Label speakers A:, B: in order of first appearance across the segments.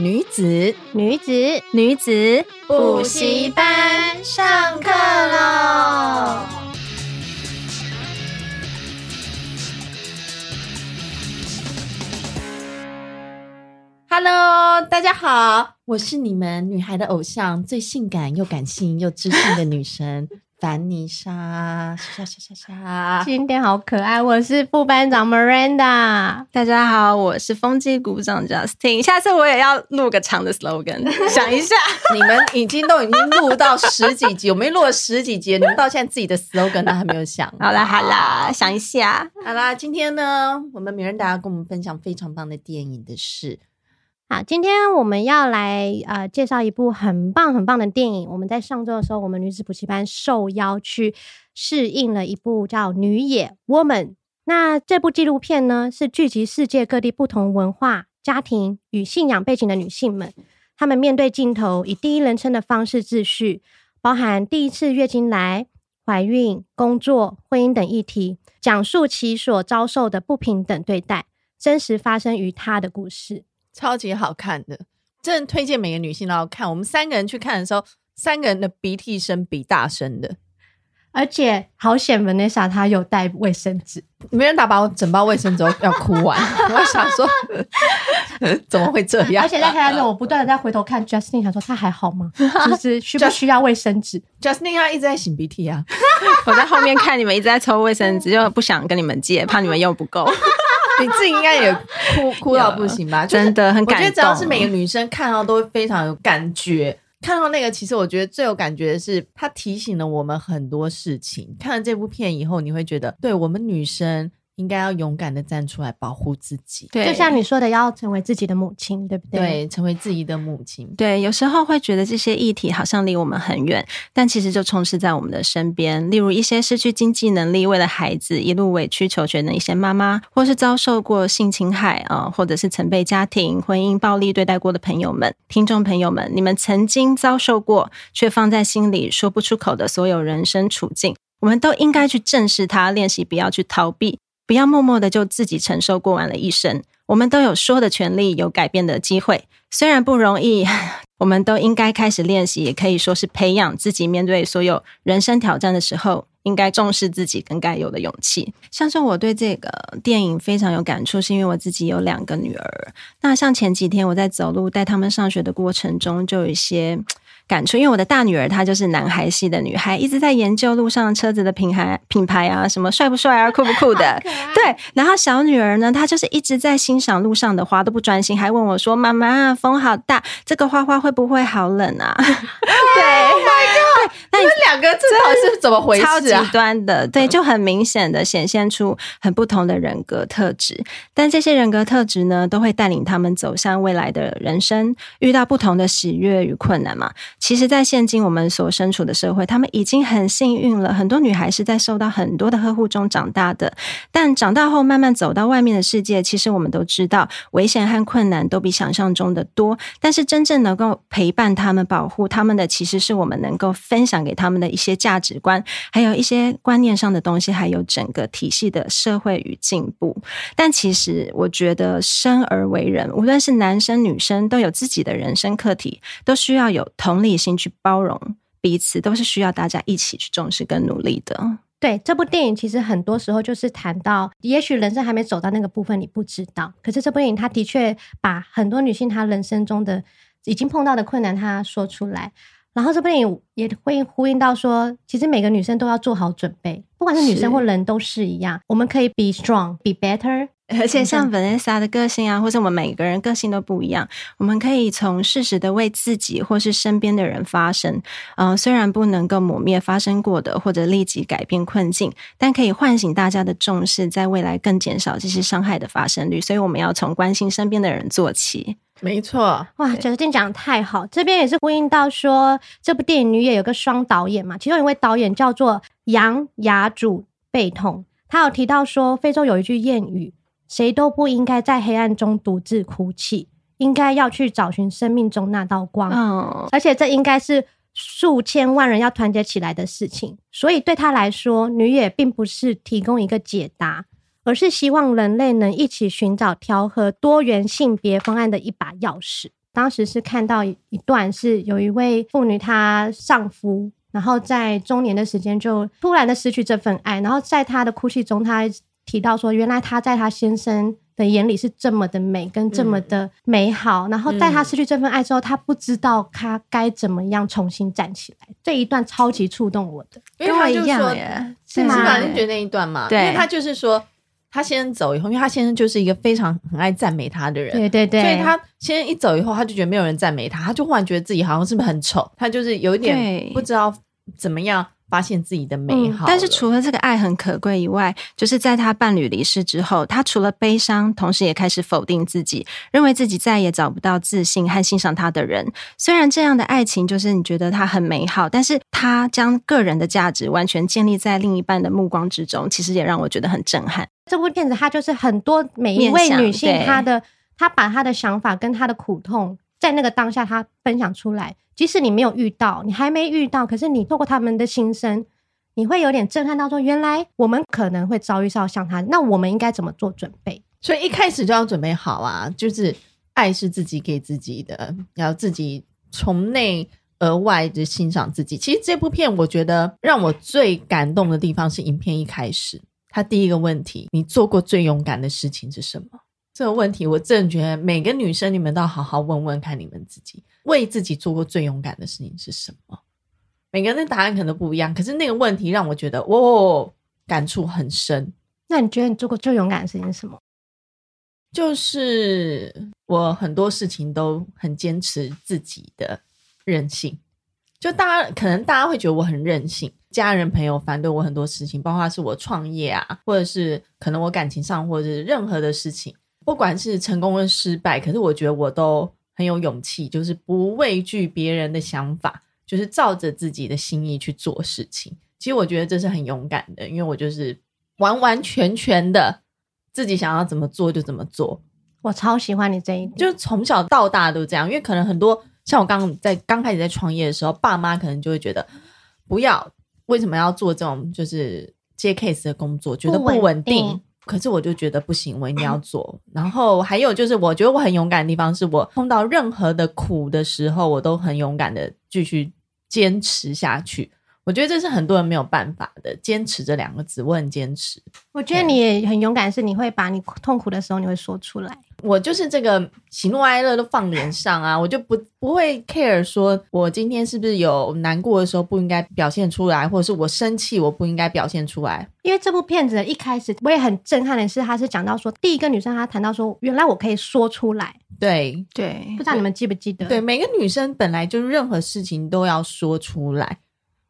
A: 女子，
B: 女子，
A: 女子补习班上课喽！Hello，大家好，我是你们女孩的偶像，最性感又感性又知性的女神。凡妮莎，莎莎莎莎，
B: 今天好可爱。我是副班长 Miranda，
C: 大家好，我是风纪股长 Justin。下次我也要录个长的 slogan，想一下。
A: 你们已经都已经录到十几集，我们录了十几集，你们到现在自己的 slogan 都还没有想。
C: 好啦好啦，想一下。
A: 好啦，今天呢，我们 Miranda 要跟我们分享非常棒的电影的事。
B: 好，今天我们要来呃介绍一部很棒很棒的电影。我们在上周的时候，我们女子补习班受邀去试映了一部叫《女野 Woman》。那这部纪录片呢，是聚集世界各地不同文化、家庭与信仰背景的女性们，她们面对镜头，以第一人称的方式自叙，包含第一次月经来、怀孕、工作、婚姻等议题，讲述其所遭受的不平等对待，真实发生于她的故事。
A: 超级好看的，真的推荐每个女性都要看。我们三个人去看的时候，三个人的鼻涕声比大声的，
B: 而且好险，Vanessa 她有带卫生纸，
A: 没人打把我整包卫生纸都要哭完。我想说，怎么会这样？
B: 而且在台上，我不断的在回头看 Justin，想说他还好吗？就是需不 需要卫生纸
A: ？Justin 他一直在擤鼻涕啊，
C: 我在后面看你们一直在抽卫生纸，就不想跟你们借，怕你们用不够。
A: 你自己应该也哭哭到不行吧？
C: 真的很感动。
A: 我觉得只要是每个女生看到都会非常有感觉。看到那个，其实我觉得最有感觉的是，它提醒了我们很多事情。看了这部片以后，你会觉得，对我们女生。应该要勇敢的站出来保护自己，
B: 对，就像你说的，要成为自己的母亲，对不对？
A: 对，成为自己的母亲。
C: 对，有时候会觉得这些议题好像离我们很远，但其实就充斥在我们的身边。例如一些失去经济能力，为了孩子一路委曲求全的一些妈妈，或是遭受过性侵害啊，或者是曾被家庭、婚姻暴力对待过的朋友们、听众朋友们，你们曾经遭受过却放在心里说不出口的所有人生处境，我们都应该去正视它，练习不要去逃避。不要默默的就自己承受过完了一生，我们都有说的权利，有改变的机会。虽然不容易，我们都应该开始练习，也可以说是培养自己面对所有人生挑战的时候，应该重视自己跟该有的勇气。像是我对这个电影非常有感触，是因为我自己有两个女儿。那像前几天我在走路带他们上学的过程中，就有一些。感触，因为我的大女儿她就是男孩系的女孩，一直在研究路上车子的品牌品牌啊，什么帅不帅啊，酷不酷的。对，然后小女儿呢，她就是一直在欣赏路上的花，都不专心，还问我说：“妈妈，风好大，这个花花会不会好冷啊？” 对，Oh my God，
A: 那你们两个这到底是怎么回事啊？
C: 超极端的，对，就很明显的显现出很不同的人格特质，但这些人格特质呢，都会带领他们走向未来的人生，遇到不同的喜悦与困难嘛。其实，在现今我们所身处的社会，他们已经很幸运了。很多女孩是在受到很多的呵护中长大的，但长大后慢慢走到外面的世界，其实我们都知道，危险和困难都比想象中的多。但是，真正能够陪伴他们、保护他们的，其实是我们能够分享给他们的一些价值观，还有一些观念上的东西，还有整个体系的社会与进步。但其实，我觉得生而为人，无论是男生女生，都有自己的人生课题，都需要有同理。心去包容彼此，都是需要大家一起去重视跟努力的。
B: 对，这部电影，其实很多时候就是谈到，也许人生还没走到那个部分，你不知道。可是这部电影，它的确把很多女性她人生中的已经碰到的困难，她说出来。然后这部电影也会呼应到说，其实每个女生都要做好准备，不管是女生或人都是一样。我们可以 be strong, be better,
C: 而且像 Vanessa 的个性啊，或者我们每个人个性都不一样，我们可以从适时的为自己或是身边的人发声。嗯、呃，虽然不能够抹灭发生过的，或者立即改变困境，但可以唤醒大家的重视，在未来更减少这些伤害的发生率。所以我们要从关心身边的人做起。
A: 没错，
B: 哇，觉得这讲的太好。这边也是呼应到说，这部电影《女也》有个双导演嘛，其中一位导演叫做杨雅祖贝通，他有提到说，非洲有一句谚语。谁都不应该在黑暗中独自哭泣，应该要去找寻生命中那道光。
C: 哦，
B: 而且这应该是数千万人要团结起来的事情。所以对他来说，女也并不是提供一个解答，而是希望人类能一起寻找调和多元性别方案的一把钥匙。当时是看到一段，是有一位妇女，她丈夫然后在中年的时间就突然的失去这份爱，然后在她的哭泣中，她。提到说，原来她在她先生的眼里是这么的美，跟这么的美好。嗯、然后在她失去这份爱之后，她不知道她该怎么样重新站起来。这一段超级触动我的，
A: 因为他就说，是吗？你觉得那一段嘛？
C: 对，
A: 因为他就是说，他先生走以后，因为他先生就是一个非常很爱赞美他的人，
B: 对对对，
A: 所以他先生一走以后，他就觉得没有人赞美他，他就忽然觉得自己好像是不是很丑，他就是有一点不知道怎么样。发现自己的美好、嗯，
C: 但是除了这个爱很可贵以外，就是在他伴侣离世之后，他除了悲伤，同时也开始否定自己，认为自己再也找不到自信和欣赏他的人。虽然这样的爱情就是你觉得他很美好，但是他将个人的价值完全建立在另一半的目光之中，其实也让我觉得很震撼。
B: 这部片子，它就是很多每一位女性，她的她把她的想法跟她的苦痛，在那个当下，他分享出来。即使你没有遇到，你还没遇到，可是你透过他们的心声，你会有点震撼到说，原来我们可能会遭遇到像他，那我们应该怎么做准备？
A: 所以一开始就要准备好啊，就是爱是自己给自己的，要自己从内而外的欣赏自己。其实这部片，我觉得让我最感动的地方是影片一开始，他第一个问题：你做过最勇敢的事情是什么？这个问题，我真的觉得每个女生，你们都要好好问问看，你们自己为自己做过最勇敢的事情是什么？每个人的答案可能不一样，可是那个问题让我觉得，哦，感触很深。
B: 那你觉得你做过最勇敢的事情是什么？
A: 就是我很多事情都很坚持自己的任性。就大家可能大家会觉得我很任性，家人朋友反对我很多事情，包括是我创业啊，或者是可能我感情上，或者是任何的事情。不管是成功跟失败，可是我觉得我都很有勇气，就是不畏惧别人的想法，就是照着自己的心意去做事情。其实我觉得这是很勇敢的，因为我就是完完全全的自己想要怎么做就怎么做。
B: 我超喜欢你这一点，
A: 就从小到大都这样。因为可能很多像我刚刚在刚开始在创业的时候，爸妈可能就会觉得不要，为什么要做这种就是接 case 的工作，觉得不稳定。可是我就觉得不行，我一定要 做。然后还有就是，我觉得我很勇敢的地方，是我碰到任何的苦的时候，我都很勇敢的继续坚持下去。我觉得这是很多人没有办法的，坚持这两个字，我很坚持。
B: 我觉得你也很勇敢，是你会把你痛苦的时候，你会说出来。
A: 我就是这个喜怒哀乐都放脸上啊，我就不不会 care 说我今天是不是有难过的时候不应该表现出来，或者是我生气我不应该表现出来。
B: 因为这部片子一开始我也很震撼的是，他是讲到说第一个女生她谈到说，原来我可以说出来。
A: 对
C: 对，
B: 不知道你们记不记得？
A: 对，每个女生本来就任何事情都要说出来，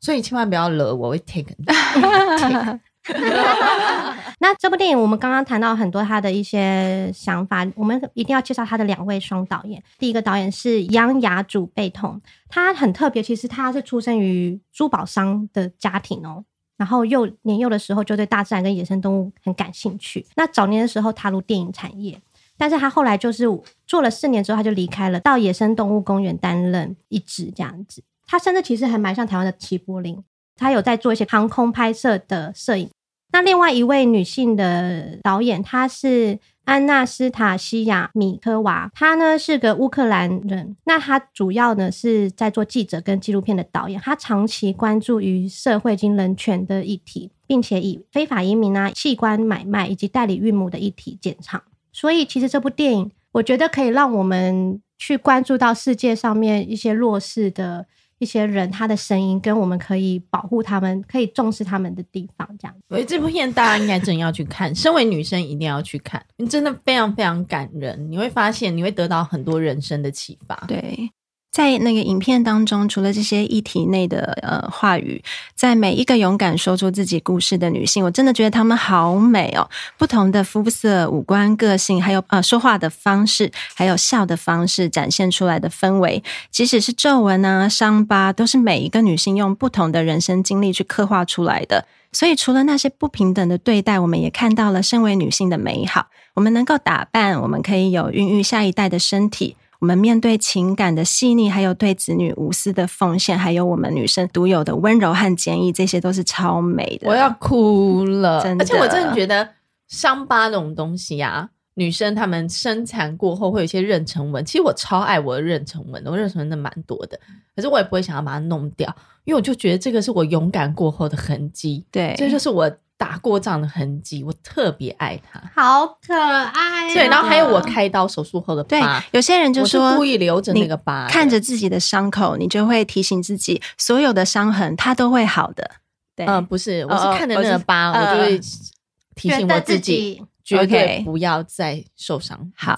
A: 所以千万不要惹我，我会 take, take。
B: 那这部电影，我们刚刚谈到很多他的一些想法，我们一定要介绍他的两位双导演。第一个导演是杨雅祖贝通，他很特别，其实他是出生于珠宝商的家庭哦，然后幼年幼的时候就对大自然跟野生动物很感兴趣。那早年的时候踏入电影产业，但是他后来就是做了四年之后，他就离开了，到野生动物公园担任一职这样子。他甚至其实还蛮像台湾的齐柏林，他有在做一些航空拍摄的摄影。那另外一位女性的导演，她是安娜斯塔西亚米科娃，她呢是个乌克兰人。那她主要呢是在做记者跟纪录片的导演，她长期关注于社会及人权的议题，并且以非法移民啊、器官买卖以及代理孕母的议题见长。所以，其实这部电影，我觉得可以让我们去关注到世界上面一些弱势的一些人他的声音，跟我们可以保护他们、可以重视他们的地方，这样。
A: 所以这部片大家应该真要去看，身为女生一定要去看，你真的非常非常感人，你会发现你会得到很多人生的启发。
C: 对。在那个影片当中，除了这些议题内的呃话语，在每一个勇敢说出自己故事的女性，我真的觉得她们好美哦！不同的肤色、五官、个性，还有呃说话的方式，还有笑的方式，展现出来的氛围，即使是皱纹啊、伤疤，都是每一个女性用不同的人生经历去刻画出来的。所以，除了那些不平等的对待，我们也看到了身为女性的美好。我们能够打扮，我们可以有孕育下一代的身体。我们面对情感的细腻，还有对子女无私的奉献，还有我们女生独有的温柔和坚毅，这些都是超美的。
A: 我要哭了，
C: 真的。
A: 而且我真的觉得伤疤这种东西啊，女生她们生产过后会有一些妊娠纹。其实我超爱我的妊娠纹的，我妊娠纹的蛮多的，可是我也不会想要把它弄掉，因为我就觉得这个是我勇敢过后的痕迹。
C: 对，
A: 这就是我。打过仗的痕迹，我特别爱他，
B: 好可爱。
A: 对，然后还有我开刀手术后的疤，
C: 对，有些人就说
A: 故意留着那个疤，
C: 看着自己的伤口，你就会提醒自己，所有的伤痕它都会好的。对，
A: 嗯，不是，我是看着那个疤，我就会提醒我自己，绝对不要再受伤。好，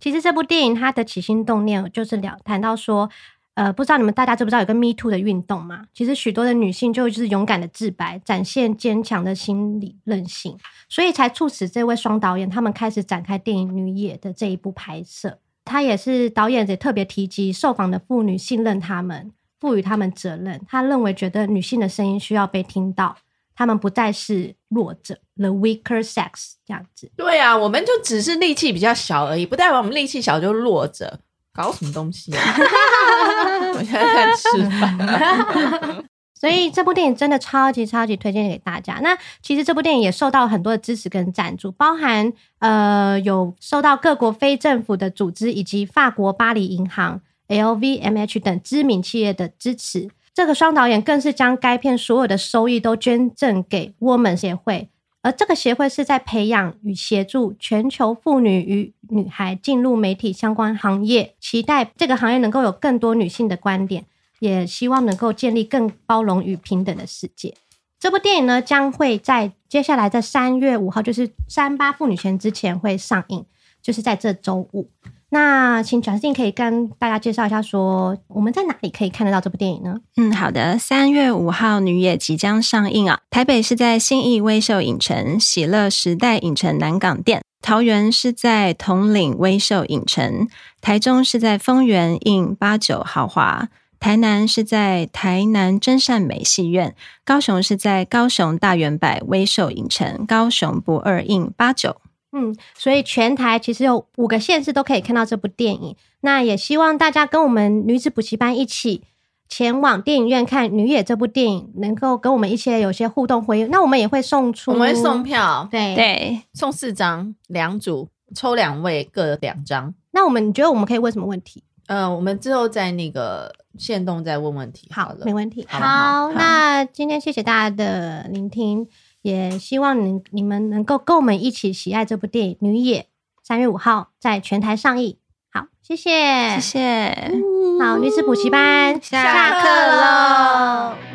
B: 其实这部电影它的起心动念就是聊谈到说。呃，不知道你们大家知不知道有个 Me Too 的运动嘛？其实许多的女性就就是勇敢的自白，展现坚强的心理韧性，所以才促使这位双导演他们开始展开电影《女野》的这一部拍摄。他也是导演也特别提及受访的妇女信任他们，赋予他们责任。他认为觉得女性的声音需要被听到，他们不再是弱者，the weaker sex 这样子。
A: 对啊，我们就只是力气比较小而已，不代表我们力气小就弱者。搞什么东西啊？我现在在吃饭，
B: 所以这部电影真的超级超级推荐给大家。那其实这部电影也受到很多的支持跟赞助，包含呃有受到各国非政府的组织以及法国巴黎银行、LVMH 等知名企业的支持。这个双导演更是将该片所有的收益都捐赠给 Woman 协会。而这个协会是在培养与协助全球妇女与女孩进入媒体相关行业，期待这个行业能够有更多女性的观点，也希望能够建立更包容与平等的世界。这部电影呢，将会在接下来在三月五号，就是三八妇女节之前会上映，就是在这周五。那请贾斯汀可以跟大家介绍一下，说我们在哪里可以看得到这部电影呢？
C: 嗯，好的，三月五号《女野》即将上映啊，台北是在信义威秀影城、喜乐时代影城南港店；桃园是在统领威秀影城；台中是在丰原印八九豪华；台南是在台南真善美戏院；高雄是在高雄大圆柏威秀影城、高雄不二印八九。
B: 嗯，所以全台其实有五个县市都可以看到这部电影。那也希望大家跟我们女子补习班一起前往电影院看《女野》这部电影，能够跟我们一些有些互动回应。那我们也会送出，
A: 我们会送票，
B: 对
C: 对，
A: 送四张，两组抽两位各两张。
B: 那我们你觉得我们可以问什么问题？
A: 呃，我们之后在那个线动再问问题好了，
B: 好，没问题。好，
A: 好，
B: 那今天谢谢大家的聆听。也希望你你们能够跟我们一起喜爱这部电影《女野》，三月五号在全台上映。好，谢谢，
C: 谢谢。
B: 好，女子补习班
A: 下课喽。